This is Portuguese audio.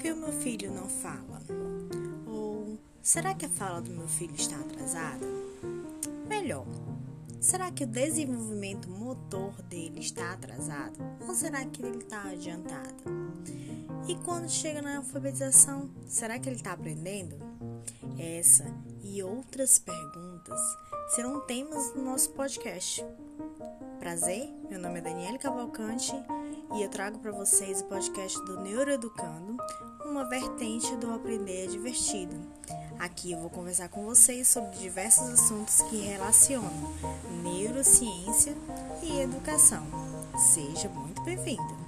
que o meu filho não fala? Ou será que a fala do meu filho está atrasada? Melhor, será que o desenvolvimento motor dele está atrasado? Ou será que ele está adiantado? E quando chega na alfabetização, será que ele está aprendendo? Essa e outras perguntas serão temas do nosso podcast. Prazer, meu nome é Daniele Cavalcante e eu trago para vocês o podcast do Neuroeducando, uma vertente do Aprender é Divertido. Aqui eu vou conversar com vocês sobre diversos assuntos que relacionam neurociência e educação. Seja muito bem-vindo!